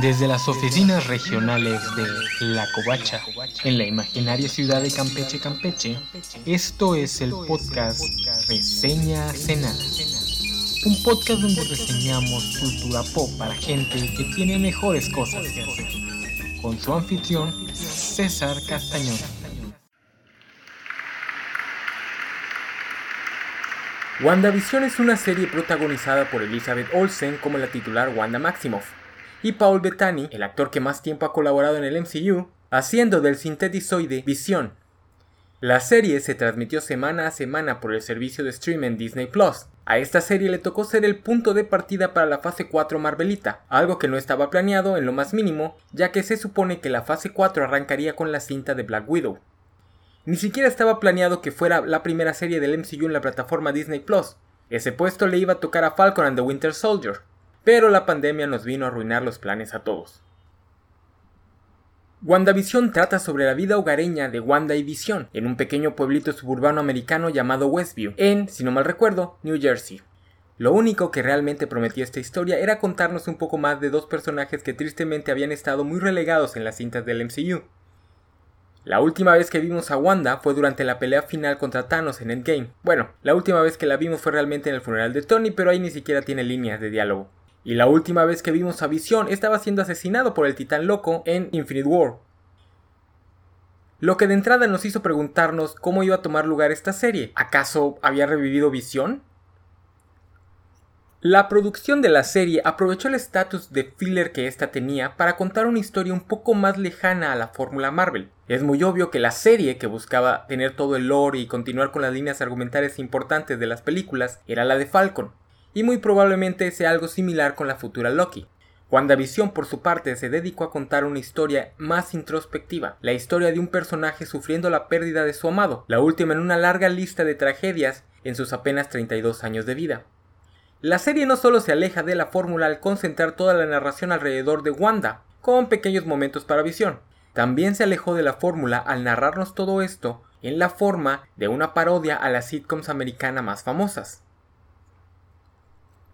Desde las oficinas regionales de La Covacha, en la imaginaria ciudad de Campeche, Campeche, esto es el podcast Reseña Cenada. Un podcast donde reseñamos cultura pop para gente que tiene mejores cosas. Con su anfitrión, César Castañón. WandaVision es una serie protagonizada por Elizabeth Olsen como la titular Wanda Maximoff y Paul Bettany, el actor que más tiempo ha colaborado en el MCU, haciendo del sintetizoide Visión. La serie se transmitió semana a semana por el servicio de streaming Disney Plus. A esta serie le tocó ser el punto de partida para la fase 4 Marvelita, algo que no estaba planeado en lo más mínimo, ya que se supone que la fase 4 arrancaría con la cinta de Black Widow. Ni siquiera estaba planeado que fuera la primera serie del MCU en la plataforma Disney Plus. Ese puesto le iba a tocar a Falcon and the Winter Soldier, pero la pandemia nos vino a arruinar los planes a todos. WandaVision trata sobre la vida hogareña de Wanda y Vision en un pequeño pueblito suburbano americano llamado Westview, en, si no mal recuerdo, New Jersey. Lo único que realmente prometía esta historia era contarnos un poco más de dos personajes que tristemente habían estado muy relegados en las cintas del MCU, la última vez que vimos a Wanda fue durante la pelea final contra Thanos en Endgame. Bueno, la última vez que la vimos fue realmente en el funeral de Tony, pero ahí ni siquiera tiene líneas de diálogo. Y la última vez que vimos a Visión estaba siendo asesinado por el titán loco en Infinite War. Lo que de entrada nos hizo preguntarnos cómo iba a tomar lugar esta serie. ¿Acaso había revivido Visión? La producción de la serie aprovechó el estatus de filler que ésta tenía para contar una historia un poco más lejana a la fórmula Marvel. Es muy obvio que la serie, que buscaba tener todo el lore y continuar con las líneas argumentales importantes de las películas, era la de Falcon, y muy probablemente sea algo similar con la futura Loki. WandaVision por su parte se dedicó a contar una historia más introspectiva, la historia de un personaje sufriendo la pérdida de su amado, la última en una larga lista de tragedias en sus apenas 32 años de vida. La serie no solo se aleja de la fórmula al concentrar toda la narración alrededor de Wanda, con pequeños momentos para visión, también se alejó de la fórmula al narrarnos todo esto en la forma de una parodia a las sitcoms americanas más famosas.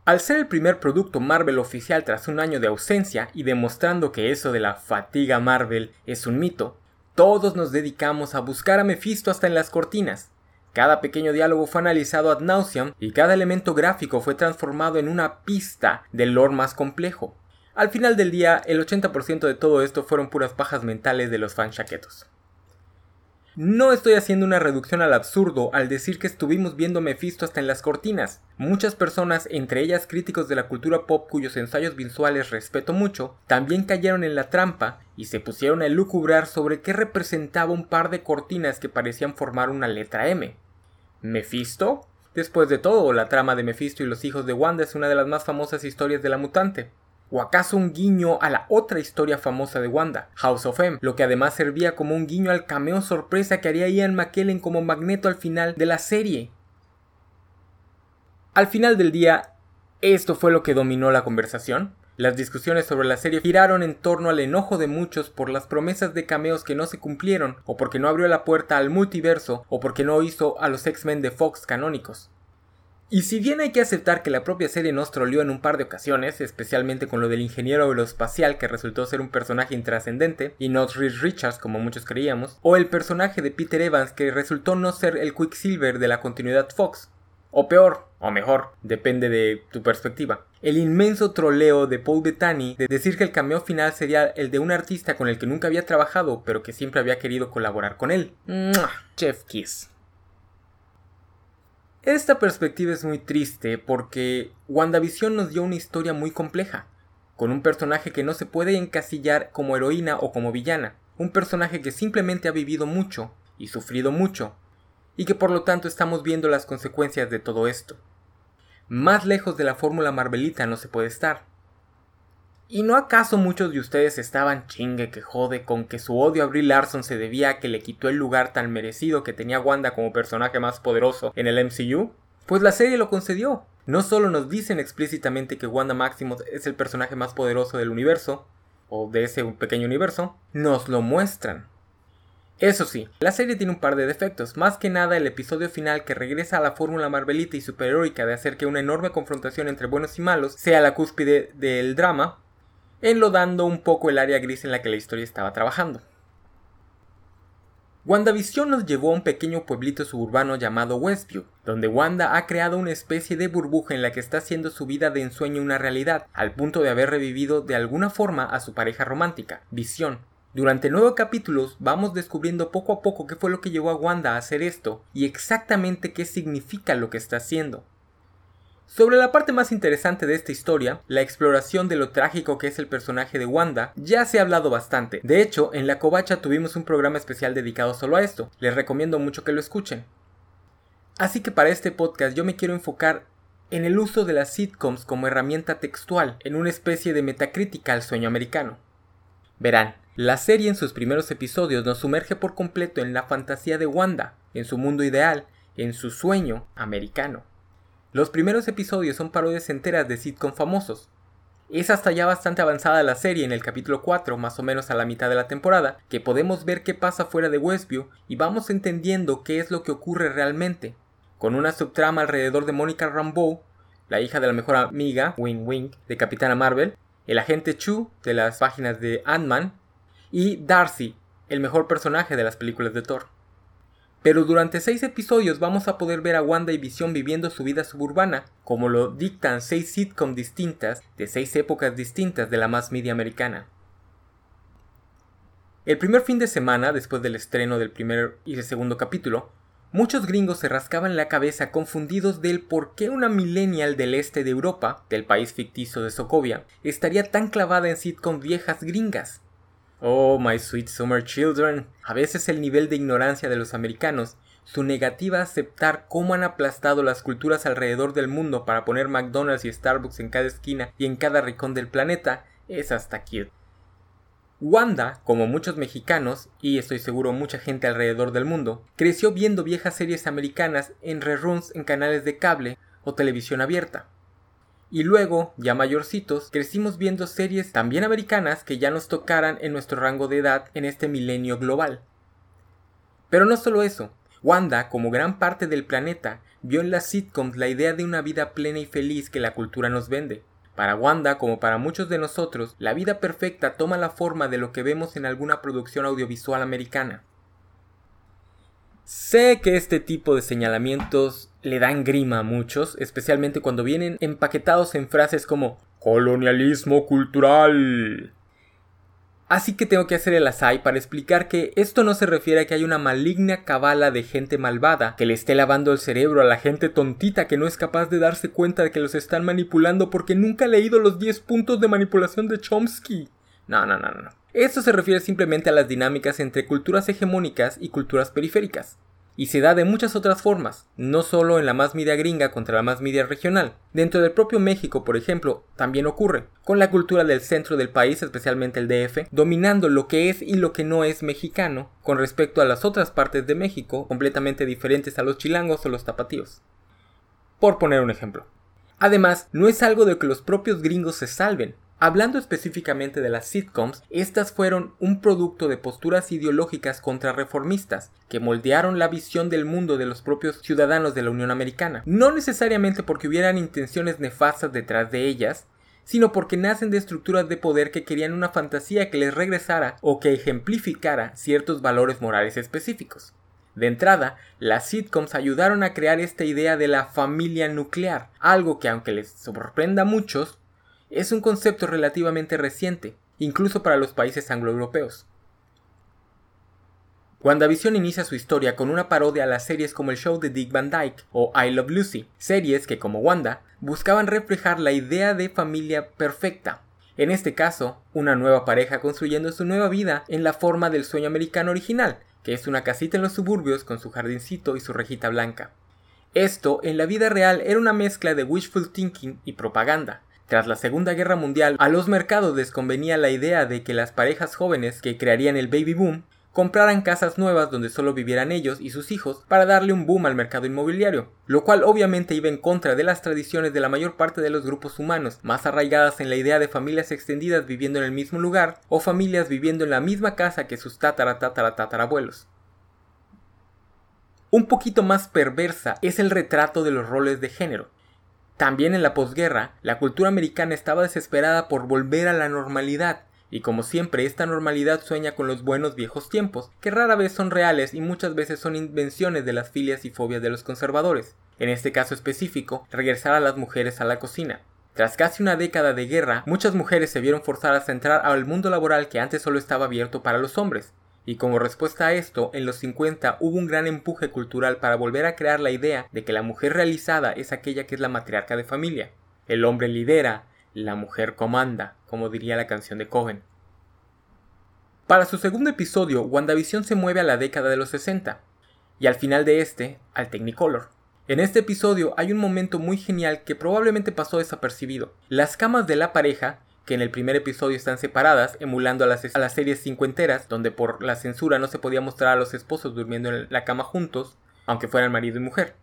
Al ser el primer producto Marvel oficial tras un año de ausencia y demostrando que eso de la fatiga Marvel es un mito, todos nos dedicamos a buscar a Mephisto hasta en las cortinas, cada pequeño diálogo fue analizado ad nauseam y cada elemento gráfico fue transformado en una pista del lore más complejo. Al final del día, el 80% de todo esto fueron puras pajas mentales de los fans chaquetos. No estoy haciendo una reducción al absurdo al decir que estuvimos viendo Mephisto hasta en las cortinas. Muchas personas, entre ellas críticos de la cultura pop cuyos ensayos visuales respeto mucho, también cayeron en la trampa y se pusieron a lucubrar sobre qué representaba un par de cortinas que parecían formar una letra M. ¿Mephisto? Después de todo, la trama de Mephisto y los hijos de Wanda es una de las más famosas historias de la mutante. ¿O acaso un guiño a la otra historia famosa de Wanda, House of M, lo que además servía como un guiño al cameo sorpresa que haría Ian McKellen como Magneto al final de la serie? Al final del día, esto fue lo que dominó la conversación. Las discusiones sobre la serie giraron en torno al enojo de muchos por las promesas de cameos que no se cumplieron, o porque no abrió la puerta al multiverso, o porque no hizo a los X-Men de Fox canónicos. Y si bien hay que aceptar que la propia serie nos troleó en un par de ocasiones, especialmente con lo del ingeniero aeroespacial que resultó ser un personaje intrascendente, y no Reed Richards como muchos creíamos, o el personaje de Peter Evans que resultó no ser el Quicksilver de la continuidad Fox, o peor, o mejor, depende de tu perspectiva. El inmenso troleo de Paul Bettany de decir que el cameo final sería el de un artista con el que nunca había trabajado, pero que siempre había querido colaborar con él. Chef Kiss. Esta perspectiva es muy triste porque WandaVision nos dio una historia muy compleja, con un personaje que no se puede encasillar como heroína o como villana, un personaje que simplemente ha vivido mucho y sufrido mucho, y que por lo tanto estamos viendo las consecuencias de todo esto. Más lejos de la fórmula Marvelita no se puede estar. ¿Y no acaso muchos de ustedes estaban chingue que jode con que su odio a Brie Larson se debía a que le quitó el lugar tan merecido que tenía Wanda como personaje más poderoso en el MCU? Pues la serie lo concedió. No solo nos dicen explícitamente que Wanda Maximoff es el personaje más poderoso del universo, o de ese pequeño universo, nos lo muestran. Eso sí, la serie tiene un par de defectos, más que nada el episodio final que regresa a la fórmula marvelita y superheroica de hacer que una enorme confrontación entre buenos y malos sea la cúspide del drama. Enlodando un poco el área gris en la que la historia estaba trabajando. WandaVision nos llevó a un pequeño pueblito suburbano llamado Westview, donde Wanda ha creado una especie de burbuja en la que está haciendo su vida de ensueño una realidad, al punto de haber revivido de alguna forma a su pareja romántica, Visión. Durante nueve capítulos vamos descubriendo poco a poco qué fue lo que llevó a Wanda a hacer esto y exactamente qué significa lo que está haciendo. Sobre la parte más interesante de esta historia, la exploración de lo trágico que es el personaje de Wanda, ya se ha hablado bastante. De hecho, en La Covacha tuvimos un programa especial dedicado solo a esto. Les recomiendo mucho que lo escuchen. Así que para este podcast yo me quiero enfocar en el uso de las sitcoms como herramienta textual, en una especie de metacrítica al sueño americano. Verán, la serie en sus primeros episodios nos sumerge por completo en la fantasía de Wanda, en su mundo ideal, en su sueño americano. Los primeros episodios son parodias enteras de sitcom famosos. Es hasta ya bastante avanzada la serie en el capítulo 4, más o menos a la mitad de la temporada, que podemos ver qué pasa fuera de Westview y vamos entendiendo qué es lo que ocurre realmente, con una subtrama alrededor de Mónica Rambeau, la hija de la mejor amiga, Wing Wing, de Capitana Marvel, el agente Chu de las páginas de Ant-Man, y Darcy, el mejor personaje de las películas de Thor. Pero durante seis episodios vamos a poder ver a Wanda y Visión viviendo su vida suburbana, como lo dictan seis sitcoms distintas de seis épocas distintas de la más media americana. El primer fin de semana, después del estreno del primer y del segundo capítulo, muchos gringos se rascaban la cabeza confundidos del por qué una millennial del este de Europa, del país ficticio de Sokovia, estaría tan clavada en sitcoms viejas gringas. Oh, my sweet summer children. A veces el nivel de ignorancia de los americanos, su negativa a aceptar cómo han aplastado las culturas alrededor del mundo para poner McDonald's y Starbucks en cada esquina y en cada rincón del planeta, es hasta cute. Wanda, como muchos mexicanos, y estoy seguro mucha gente alrededor del mundo, creció viendo viejas series americanas en reruns en canales de cable o televisión abierta. Y luego, ya mayorcitos, crecimos viendo series también americanas que ya nos tocaran en nuestro rango de edad en este milenio global. Pero no solo eso, Wanda, como gran parte del planeta, vio en las sitcoms la idea de una vida plena y feliz que la cultura nos vende. Para Wanda, como para muchos de nosotros, la vida perfecta toma la forma de lo que vemos en alguna producción audiovisual americana. Sé que este tipo de señalamientos le dan grima a muchos, especialmente cuando vienen empaquetados en frases como colonialismo cultural. Así que tengo que hacer el asai para explicar que esto no se refiere a que hay una maligna cabala de gente malvada que le esté lavando el cerebro a la gente tontita que no es capaz de darse cuenta de que los están manipulando porque nunca ha leído los 10 puntos de manipulación de Chomsky. No, no, no, no. Esto se refiere simplemente a las dinámicas entre culturas hegemónicas y culturas periféricas. Y se da de muchas otras formas, no solo en la más media gringa contra la más media regional. Dentro del propio México, por ejemplo, también ocurre, con la cultura del centro del país, especialmente el DF, dominando lo que es y lo que no es mexicano, con respecto a las otras partes de México, completamente diferentes a los chilangos o los tapatíos. Por poner un ejemplo. Además, no es algo de que los propios gringos se salven, Hablando específicamente de las sitcoms, estas fueron un producto de posturas ideológicas contrarreformistas que moldearon la visión del mundo de los propios ciudadanos de la Unión Americana, no necesariamente porque hubieran intenciones nefastas detrás de ellas, sino porque nacen de estructuras de poder que querían una fantasía que les regresara o que ejemplificara ciertos valores morales específicos. De entrada, las sitcoms ayudaron a crear esta idea de la familia nuclear, algo que aunque les sorprenda a muchos, es un concepto relativamente reciente, incluso para los países angloeuropeos. WandaVision inicia su historia con una parodia a las series como el show de Dick Van Dyke o I Love Lucy, series que como Wanda buscaban reflejar la idea de familia perfecta. En este caso, una nueva pareja construyendo su nueva vida en la forma del sueño americano original, que es una casita en los suburbios con su jardincito y su rejita blanca. Esto en la vida real era una mezcla de wishful thinking y propaganda, tras la Segunda Guerra Mundial, a los mercados les convenía la idea de que las parejas jóvenes que crearían el baby boom compraran casas nuevas donde solo vivieran ellos y sus hijos para darle un boom al mercado inmobiliario, lo cual obviamente iba en contra de las tradiciones de la mayor parte de los grupos humanos, más arraigadas en la idea de familias extendidas viviendo en el mismo lugar o familias viviendo en la misma casa que sus tatara tatara tatarabuelos. Un poquito más perversa es el retrato de los roles de género, También en la posguerra, la cultura americana estaba desesperada por volver a la normalidad, y como siempre esta normalidad sueña con los buenos viejos tiempos, que rara vez son reales y muchas veces son invenciones de las filias y fobias de los conservadores. En este caso específico, regresar a las mujeres a la cocina. Tras casi una década de guerra, muchas mujeres se vieron forzadas a entrar al mundo laboral que antes solo estaba abierto para los hombres. Y como respuesta a esto, en los 50 hubo un gran empuje cultural para volver a crear la idea de que la mujer realizada es aquella que es la matriarca de familia. El hombre lidera, la mujer comanda, como diría la canción de Cohen. Para su segundo episodio, WandaVision se mueve a la década de los 60, y al final de este, al Technicolor. En este episodio hay un momento muy genial que probablemente pasó desapercibido. Las camas de la pareja, que en el primer episodio están separadas, emulando a las, series cincuenteras, donde por la censura no se podía mostrar a los esposos durmiendo en la cama juntos, aunque fueran marido y mujer.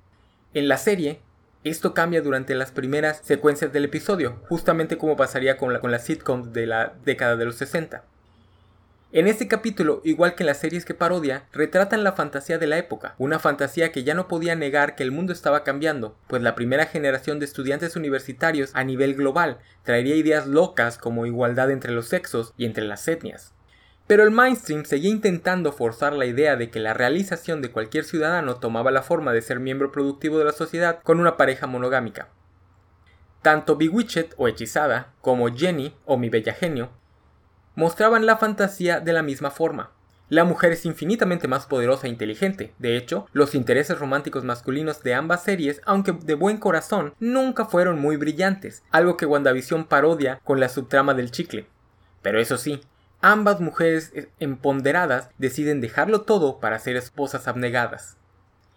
En la serie, esto cambia durante las primeras secuencias del episodio, justamente como pasaría con, la, con las sitcoms de la década de los 60. En este capítulo, igual que en las series que parodia, retratan la fantasía de la época, una fantasía que ya no podía negar que el mundo estaba cambiando, pues la primera generación de estudiantes universitarios a nivel global traería ideas locas como igualdad entre los sexos y entre las etnias. Pero el mainstream seguía intentando forzar la idea de que la realización de cualquier ciudadano tomaba la forma de ser miembro productivo de la sociedad con una pareja monogámica. Tanto Bewitched o Hechizada como Jenny o Mi Bella Genio mostraban la fantasía de la misma forma. La mujer es infinitamente más poderosa e inteligente. De hecho, los intereses románticos masculinos de ambas series, aunque de buen corazón, nunca fueron muy brillantes, algo que WandaVision parodia con la subtrama del chicle. Pero eso sí, ambas mujeres eh, empoderadas deciden dejarlo todo para ser esposas abnegadas.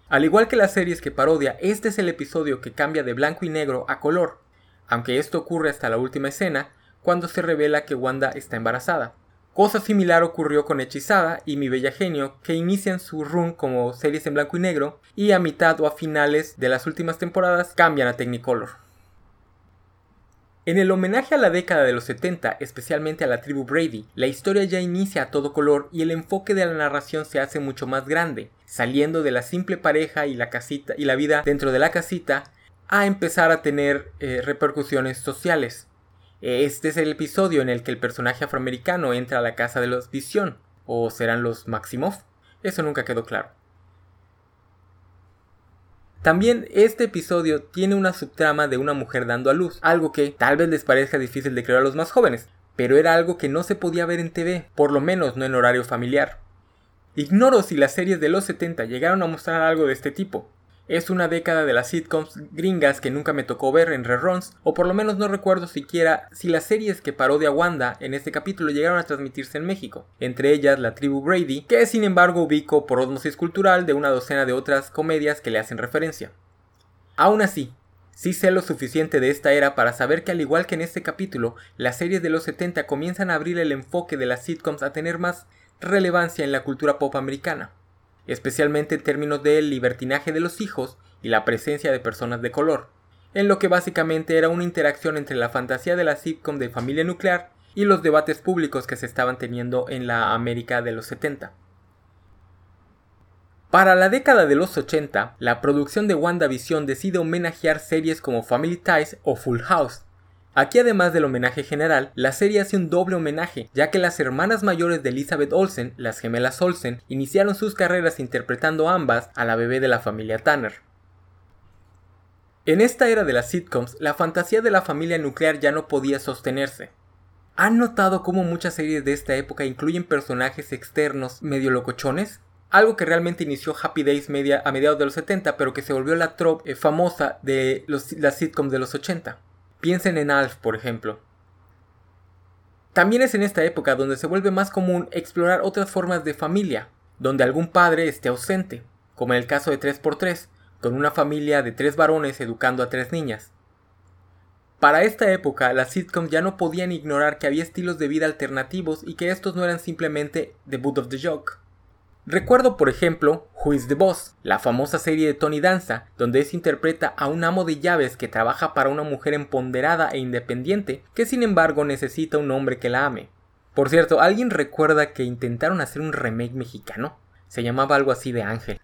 Al igual que las series que parodia, este es el episodio que cambia de blanco y negro a color. Aunque esto ocurre hasta la última escena, cuando se revela que Wanda está embarazada. Cosa similar ocurrió con Hechizada y Mi Bella Genio, que inician su run como series en blanco y negro y a mitad o a finales de las últimas temporadas cambian a Technicolor. En el homenaje a la década de los 70, especialmente a la tribu Brady, la historia ya inicia a todo color y el enfoque de la narración se hace mucho más grande, saliendo de la simple pareja y la casita y la vida dentro de la casita a empezar a tener eh, repercusiones sociales. Este es el episodio en el que el personaje afroamericano entra a la casa de los Visión, o serán los Maximoff, eso nunca quedó claro. También este episodio tiene una subtrama de una mujer dando a luz, algo que tal vez les parezca difícil de creer a los más jóvenes, pero era algo que no se podía ver en TV, por lo menos no en horario familiar. Ignoro si las series de los 70 llegaron a mostrar algo de este tipo, es una década de las sitcoms gringas que nunca me tocó ver en reruns, o por lo menos no recuerdo siquiera si las series que parodia Wanda en este capítulo llegaron a transmitirse en México, entre ellas La Tribu Brady, que sin embargo ubico por osmosis cultural de una docena de otras comedias que le hacen referencia. Aún así, sí sé lo suficiente de esta era para saber que al igual que en este capítulo, las series de los 70 comienzan a abrir el enfoque de las sitcoms a tener más relevancia en la cultura pop americana especialmente en términos del libertinaje de los hijos y la presencia de personas de color, en lo que básicamente era una interacción entre la fantasía de la sitcom de familia nuclear y los debates públicos que se estaban teniendo en la América de los 70. Para la década de los 80, la producción de WandaVision decide homenajear series como Family Ties o Full House, Aquí además del homenaje general, la serie hace un doble homenaje, ya que las hermanas mayores de Elizabeth Olsen, las gemelas Olsen, iniciaron sus carreras interpretando ambas a la bebé de la familia Tanner. En esta era de las sitcoms, la fantasía de la familia nuclear ya no podía sostenerse. ¿Han notado cómo muchas series de esta época incluyen personajes externos medio locochones? Algo que realmente inició Happy Days media a mediados de los 70, pero que se volvió la trope eh, famosa de las sitcoms de los 80. Piensen en Alf, por ejemplo. También es en esta época donde se vuelve más común explorar otras formas de familia, donde algún padre esté ausente, como en el caso de 3x3, con una familia de tres varones educando a tres niñas. Para esta época, las sitcoms ya no podían ignorar que había estilos de vida alternativos y que estos no eran simplemente the boot of the joke. Recuerdo, por ejemplo, Who is the Boss, la famosa serie de Tony Danza, donde se interpreta a un amo de llaves que trabaja para una mujer empoderada e independiente, que sin embargo necesita un hombre que la ame. Por cierto, ¿alguien recuerda que intentaron hacer un remake mexicano? Se llamaba algo así de Ángel.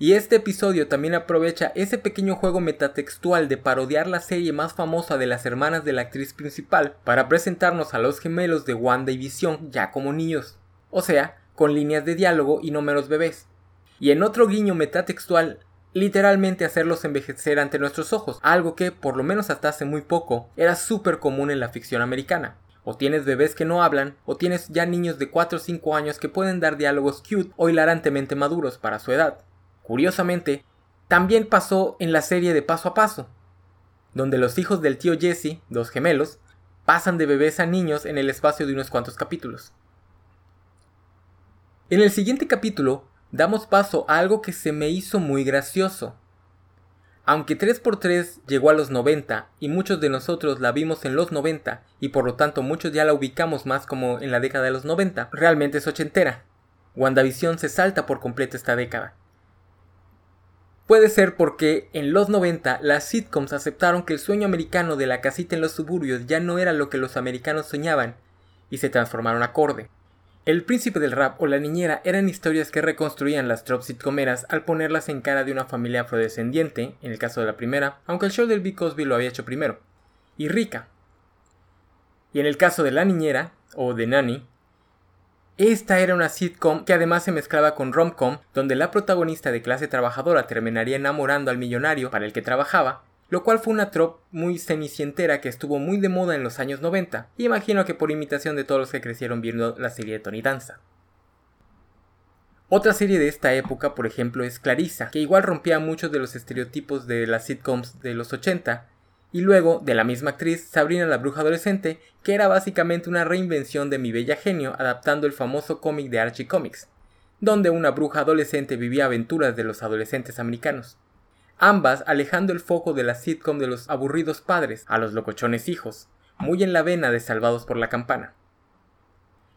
Y este episodio también aprovecha ese pequeño juego metatextual de parodiar la serie más famosa de las hermanas de la actriz principal para presentarnos a los gemelos de Wanda y Visión ya como niños, o sea, con líneas de diálogo y no menos bebés. Y en otro guiño metatextual, literalmente hacerlos envejecer ante nuestros ojos, algo que, por lo menos hasta hace muy poco, era súper común en la ficción americana. O tienes bebés que no hablan, o tienes ya niños de 4 o 5 años que pueden dar diálogos cute o hilarantemente maduros para su edad. Curiosamente, también pasó en la serie de Paso a Paso, donde los hijos del tío Jesse, dos gemelos, pasan de bebés a niños en el espacio de unos cuantos capítulos. En el siguiente capítulo damos paso a algo que se me hizo muy gracioso. Aunque 3x3 llegó a los 90 y muchos de nosotros la vimos en los 90 y por lo tanto muchos ya la ubicamos más como en la década de los 90, realmente es ochentera. WandaVision se salta por completo esta década. Puede ser porque en los 90 las sitcoms aceptaron que el sueño americano de la casita en los suburbios ya no era lo que los americanos soñaban y se transformaron acorde. El príncipe del rap o la niñera eran historias que reconstruían las tropes sitcomeras al ponerlas en cara de una familia afrodescendiente, en el caso de la primera, aunque el show del Bill Cosby lo había hecho primero, y rica. Y en el caso de la niñera, o de Nanny, esta era una sitcom que además se mezclaba con romcom, donde la protagonista de clase trabajadora terminaría enamorando al millonario para el que trabajaba, lo cual fue una trop muy cenicientera que estuvo muy de moda en los años 90, y imagino que por imitación de todos los que crecieron viendo la serie de Tony Danza. Otra serie de esta época, por ejemplo, es Clarissa, que igual rompía muchos de los estereotipos de las sitcoms de los 80, y luego de la misma actriz Sabrina la Bruja Adolescente, que era básicamente una reinvención de Mi Bella Genio adaptando el famoso cómic de Archie Comics, donde una bruja adolescente vivía aventuras de los adolescentes americanos. Ambas alejando el foco de la sitcom de los aburridos padres a los locochones hijos, muy en la vena de Salvados por la Campana.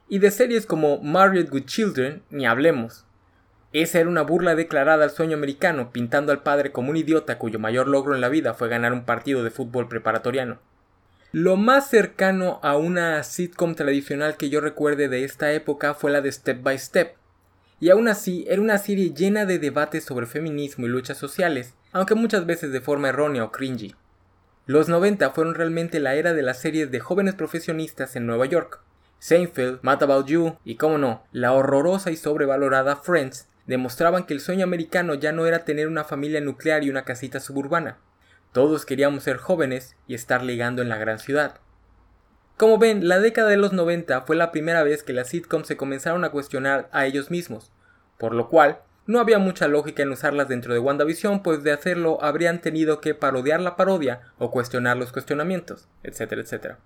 Y de series como Married with Children ni hablemos, esa era una burla declarada al sueño americano, pintando al padre como un idiota cuyo mayor logro en la vida fue ganar un partido de fútbol preparatoriano. Lo más cercano a una sitcom tradicional que yo recuerde de esta época fue la de Step by Step. Y aún así era una serie llena de debates sobre feminismo y luchas sociales, aunque muchas veces de forma errónea o cringy. Los 90 fueron realmente la era de las series de jóvenes profesionistas en Nueva York. Seinfeld, Mad About You y, como no, la horrorosa y sobrevalorada Friends demostraban que el sueño americano ya no era tener una familia nuclear y una casita suburbana. Todos queríamos ser jóvenes y estar ligando en la gran ciudad. Como ven, la década de los 90 fue la primera vez que las sitcoms se comenzaron a cuestionar a ellos mismos, por lo cual no había mucha lógica en usarlas dentro de WandaVision, pues de hacerlo habrían tenido que parodiar la parodia o cuestionar los cuestionamientos, etcétera, etcétera.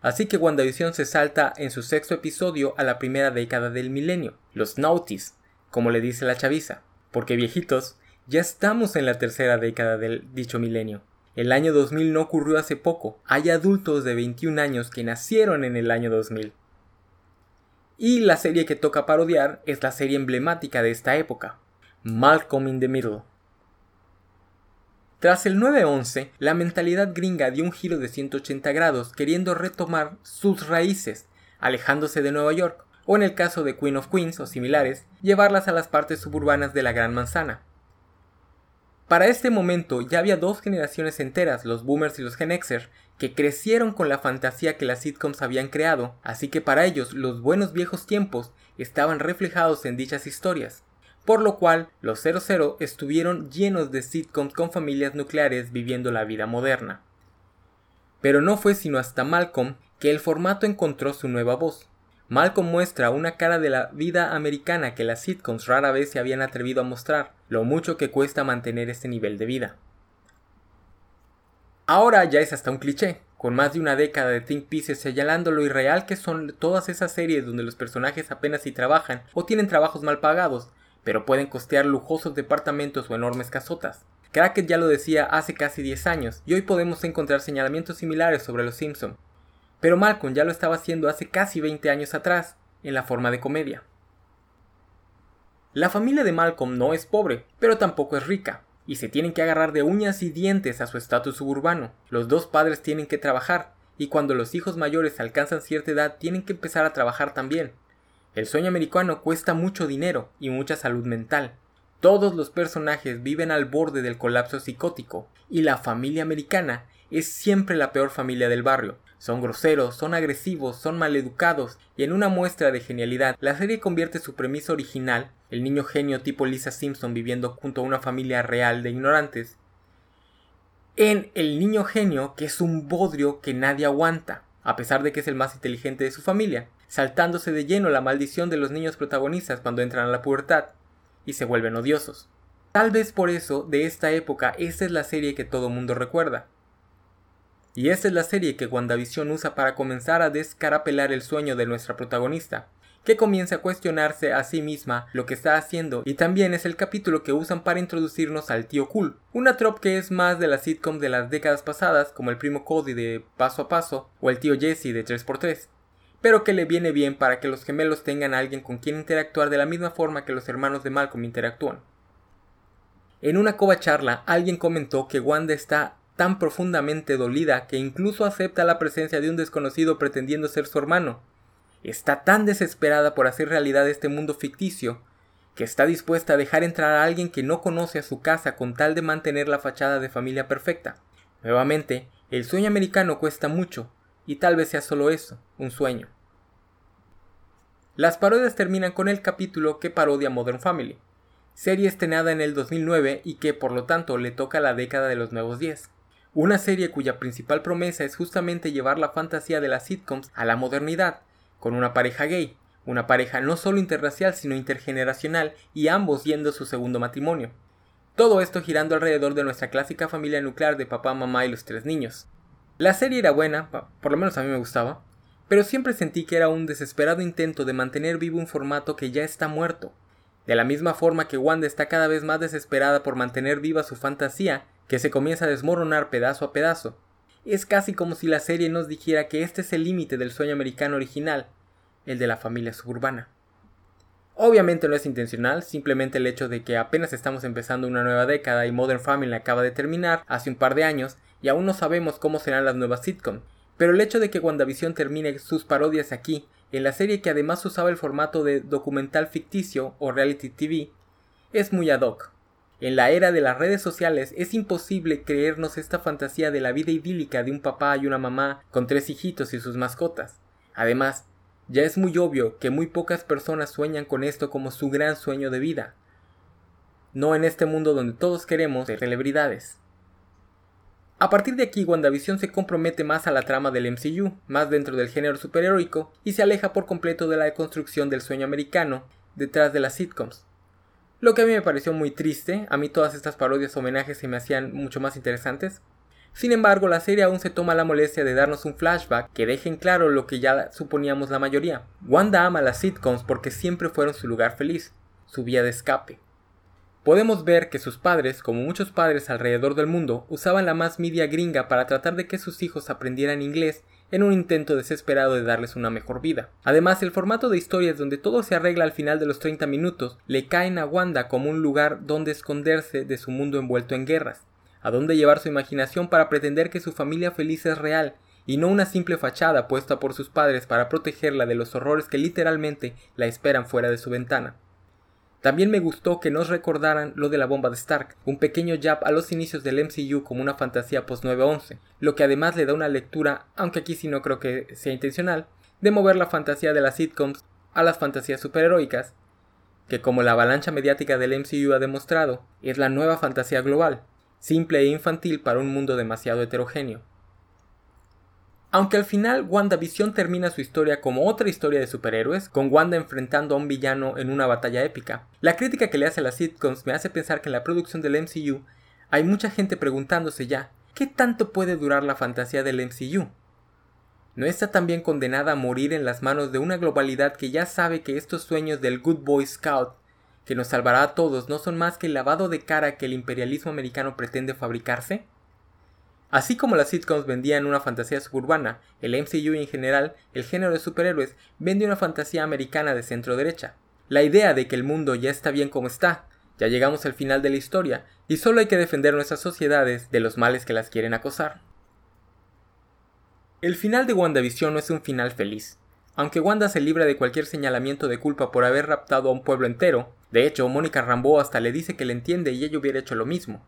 Así que WandaVision se salta en su sexto episodio a la primera década del milenio, los Nautis, como le dice la chaviza, porque viejitos, ya estamos en la tercera década del dicho milenio. El año 2000 no ocurrió hace poco, hay adultos de 21 años que nacieron en el año 2000. Y la serie que toca parodiar es la serie emblemática de esta época, Malcolm in the Middle. Tras el 9-11, la mentalidad gringa dio un giro de 180 grados queriendo retomar sus raíces, alejándose de Nueva York, o en el caso de Queen of Queens o similares, llevarlas a las partes suburbanas de la Gran Manzana. Para este momento ya había dos generaciones enteras, los boomers y los Gen Xer, que crecieron con la fantasía que las sitcoms habían creado, así que para ellos los buenos viejos tiempos estaban reflejados en dichas historias, por lo cual los 00 estuvieron llenos de sitcoms con familias nucleares viviendo la vida moderna. Pero no fue sino hasta Malcolm que el formato encontró su nueva voz. Malcolm muestra una cara de la vida americana que las sitcoms rara vez se habían atrevido a mostrar, lo mucho que cuesta mantener este nivel de vida. Ahora ya es hasta un cliché, con más de una década de Think Pieces señalando lo irreal que son todas esas series donde los personajes apenas si trabajan o tienen trabajos mal pagados, pero pueden costear lujosos departamentos o enormes casotas. Crackett ya lo decía hace casi 10 años, y hoy podemos encontrar señalamientos similares sobre los Simpson. Pero Malcolm ya lo estaba haciendo hace casi 20 años atrás, en la forma de comedia. La familia de Malcolm no es pobre, pero tampoco es rica, y se tienen que agarrar de uñas y dientes a su estatus suburbano. Los dos padres tienen que trabajar, y cuando los hijos mayores alcanzan cierta edad tienen que empezar a trabajar también. El sueño americano cuesta mucho dinero y mucha salud mental, Todos los personajes viven al borde del colapso psicótico, y la familia americana es siempre la peor familia del barrio. Son groseros, son agresivos, son maleducados, y en una muestra de genialidad, la serie convierte su premisa original, el niño genio tipo Lisa Simpson viviendo junto a una familia real de ignorantes, en el niño genio que es un bodrio que nadie aguanta, a pesar de que es el más inteligente de su familia, saltándose de lleno la maldición de los niños protagonistas cuando entran a la pubertad y se vuelven odiosos. Tal vez por eso, de esta época, esta es la serie que todo mundo recuerda. Y esta es la serie que WandaVision usa para comenzar a descarapelar el sueño de nuestra protagonista, que comienza a cuestionarse a sí misma lo que está haciendo y también es el capítulo que usan para introducirnos al tío cool, una trop que es más de la sitcom de las décadas pasadas como el primo Cody de Paso a Paso o el tío Jesse de 3x3, pero que le viene bien para que los gemelos tengan a alguien con quien interactuar de la misma forma que los hermanos de Malcolm interactúan. En una cova charla alguien comentó que Wanda está tan profundamente dolida que incluso acepta la presencia de un desconocido pretendiendo ser su hermano. Está tan desesperada por hacer realidad este mundo ficticio que está dispuesta a dejar entrar a alguien que no conoce a su casa con tal de mantener la fachada de familia perfecta. Nuevamente, el sueño americano cuesta mucho, y tal vez sea solo eso, un sueño. Las parodias terminan con el capítulo que parodia Modern Family, serie estrenada en el 2009 y que por lo tanto le toca la década de los nuevos 10 una serie cuya principal promesa es justamente llevar la fantasía de las sitcoms a la modernidad, con una pareja gay, una pareja no solo interracial sino intergeneracional y ambos yendo a su segundo matrimonio. Todo esto girando alrededor de nuestra clásica familia nuclear de papá, mamá y los tres niños. La serie era buena, por lo menos a mí me gustaba, pero siempre sentí que era un desesperado intento de mantener vivo un formato que ya está muerto. De la misma forma que Wanda está cada vez más desesperada por mantener viva su fantasía, que se comienza a desmoronar pedazo a pedazo. Es casi como si la serie nos dijera que este es el límite del sueño americano original, el de la familia suburbana. Obviamente no es intencional, simplemente el hecho de que apenas estamos empezando una nueva década y Modern Family acaba de terminar hace un par de años y aún no sabemos cómo serán las nuevas sitcom. Pero el hecho de que WandaVision termine sus parodias aquí, en la serie que además usaba el formato de documental ficticio o reality TV, es muy ad hoc. En la era de las redes sociales es imposible creernos esta fantasía de la vida idílica de un papá y una mamá con tres hijitos y sus mascotas. Además, ya es muy obvio que muy pocas personas sueñan con esto como su gran sueño de vida. No en este mundo donde todos queremos ser celebridades. A partir de aquí, WandaVision se compromete más a la trama del MCU, más dentro del género superheroico, y se aleja por completo de la construcción del sueño americano detrás de las sitcoms. Lo que a mí me pareció muy triste, a mí todas estas parodias homenajes se me hacían mucho más interesantes. Sin embargo, la serie aún se toma la molestia de darnos un flashback que deje en claro lo que ya suponíamos la mayoría. Wanda ama las sitcoms porque siempre fueron su lugar feliz, su vía de escape. Podemos ver que sus padres, como muchos padres alrededor del mundo, usaban la más media gringa para tratar de que sus hijos aprendieran inglés en un intento desesperado de darles una mejor vida. Además, el formato de historias donde todo se arregla al final de los 30 minutos le caen a Wanda como un lugar donde esconderse de su mundo envuelto en guerras, a donde llevar su imaginación para pretender que su familia feliz es real y no una simple fachada puesta por sus padres para protegerla de los horrores que literalmente la esperan fuera de su ventana. También me gustó que nos recordaran lo de la bomba de Stark, un pequeño jab a los inicios del MCU como una fantasía post 911, lo que además le da una lectura, aunque aquí sí no creo que sea intencional, de mover la fantasía de las sitcoms a las fantasías superheroicas, que como la avalancha mediática del MCU ha demostrado, es la nueva fantasía global, simple e infantil para un mundo demasiado heterogéneo. Aunque al final WandaVision termina su historia como otra historia de superhéroes, con Wanda enfrentando a un villano en una batalla épica, la crítica que le hace a las sitcoms me hace pensar que en la producción del MCU hay mucha gente preguntándose ya, ¿qué tanto puede durar la fantasía del MCU? ¿No está también condenada a morir en las manos de una globalidad que ya sabe que estos sueños del Good Boy Scout que nos salvará a todos no son más que el lavado de cara que el imperialismo americano pretende fabricarse? Así como las sitcoms vendían una fantasía suburbana, el MCU en general, el género de superhéroes, vende una fantasía americana de centro derecha. La idea de que el mundo ya está bien como está, ya llegamos al final de la historia, y solo hay que defender nuestras sociedades de los males que las quieren acosar. El final de WandaVision no es un final feliz. Aunque Wanda se libra de cualquier señalamiento de culpa por haber raptado a un pueblo entero, De hecho, Mónica Rambeau hasta le dice que le entiende y ella hubiera hecho lo mismo.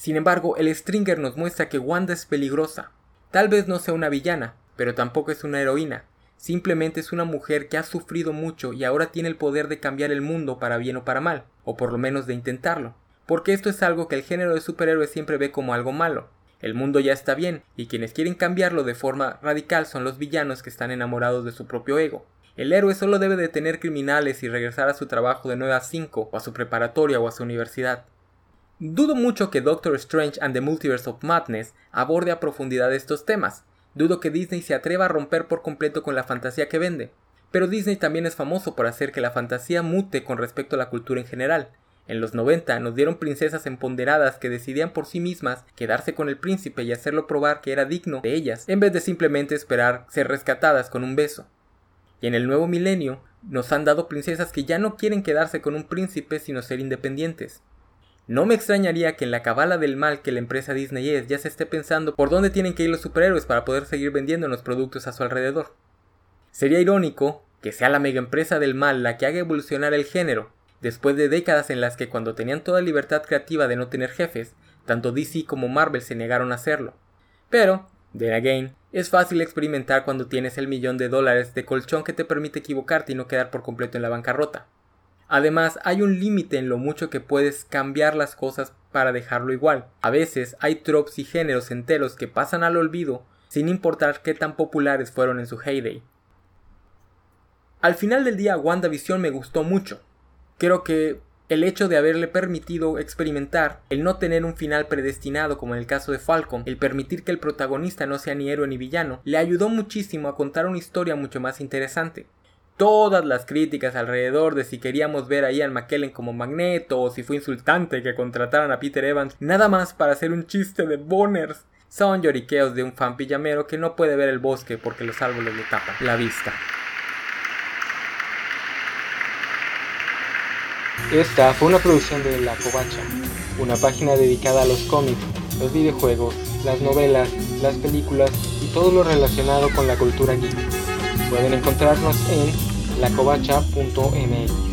Sin embargo, el Stringer nos muestra que Wanda es peligrosa. Tal vez no sea una villana, pero tampoco es una heroína. Simplemente es una mujer que ha sufrido mucho y ahora tiene el poder de cambiar el mundo para bien o para mal, o por lo menos de intentarlo. Porque esto es algo que el género de superhéroes siempre ve como algo malo. El mundo ya está bien, y quienes quieren cambiarlo de forma radical son los villanos que están enamorados de su propio ego. El héroe solo debe detener criminales y regresar a su trabajo de 9 a 5, o a su preparatoria o a su universidad. Dudo mucho que Doctor Strange and the Multiverse of Madness aborde a profundidad estos temas. Dudo que Disney se atreva a romper por completo con la fantasía que vende. Pero Disney también es famoso por hacer que la fantasía mute con respecto a la cultura en general, en los 90 nos dieron princesas empoderadas que decidían por sí mismas quedarse con el príncipe y hacerlo probar que era digno de ellas, en vez de simplemente esperar ser rescatadas con un beso. Y en el nuevo milenio nos han dado princesas que ya no quieren quedarse con un príncipe sino ser independientes. No me extrañaría que en la cabala del mal que la empresa Disney es ya se esté pensando por dónde tienen que ir los superhéroes para poder seguir vendiendo los productos a su alrededor. Sería irónico que sea la mega empresa del mal la que haga evolucionar el género, después de décadas en las que cuando tenían toda libertad creativa de no tener jefes, tanto DC como Marvel se negaron a hacerlo. Pero, then again, es fácil experimentar cuando tienes el millón de dólares de colchón que te permite equivocarte y no quedar por completo en la bancarrota. Además, hay un límite en lo mucho que puedes cambiar las cosas para dejarlo igual. A veces hay tropes y géneros enteros que pasan al olvido sin importar qué tan populares fueron en su heyday. Al final del día WandaVision me gustó mucho, Creo que el hecho de haberle permitido experimentar, el no tener un final predestinado como en el caso de Falcon, el permitir que el protagonista no sea ni héroe ni villano, le ayudó muchísimo a contar una historia mucho más interesante. Todas las críticas alrededor de si queríamos ver a Ian McKellen como Magneto o si fue insultante que contrataran a Peter Evans nada más para hacer un chiste de boners, son lloriqueos de un fan pijamero que no puede ver el bosque porque los árboles le tapan la vista. Esta fue una producción de La Covacha, una página dedicada a los cómics, los videojuegos, las novelas, las películas y todo lo relacionado con la cultura geek. Pueden encontrarnos en lacovacha.mx.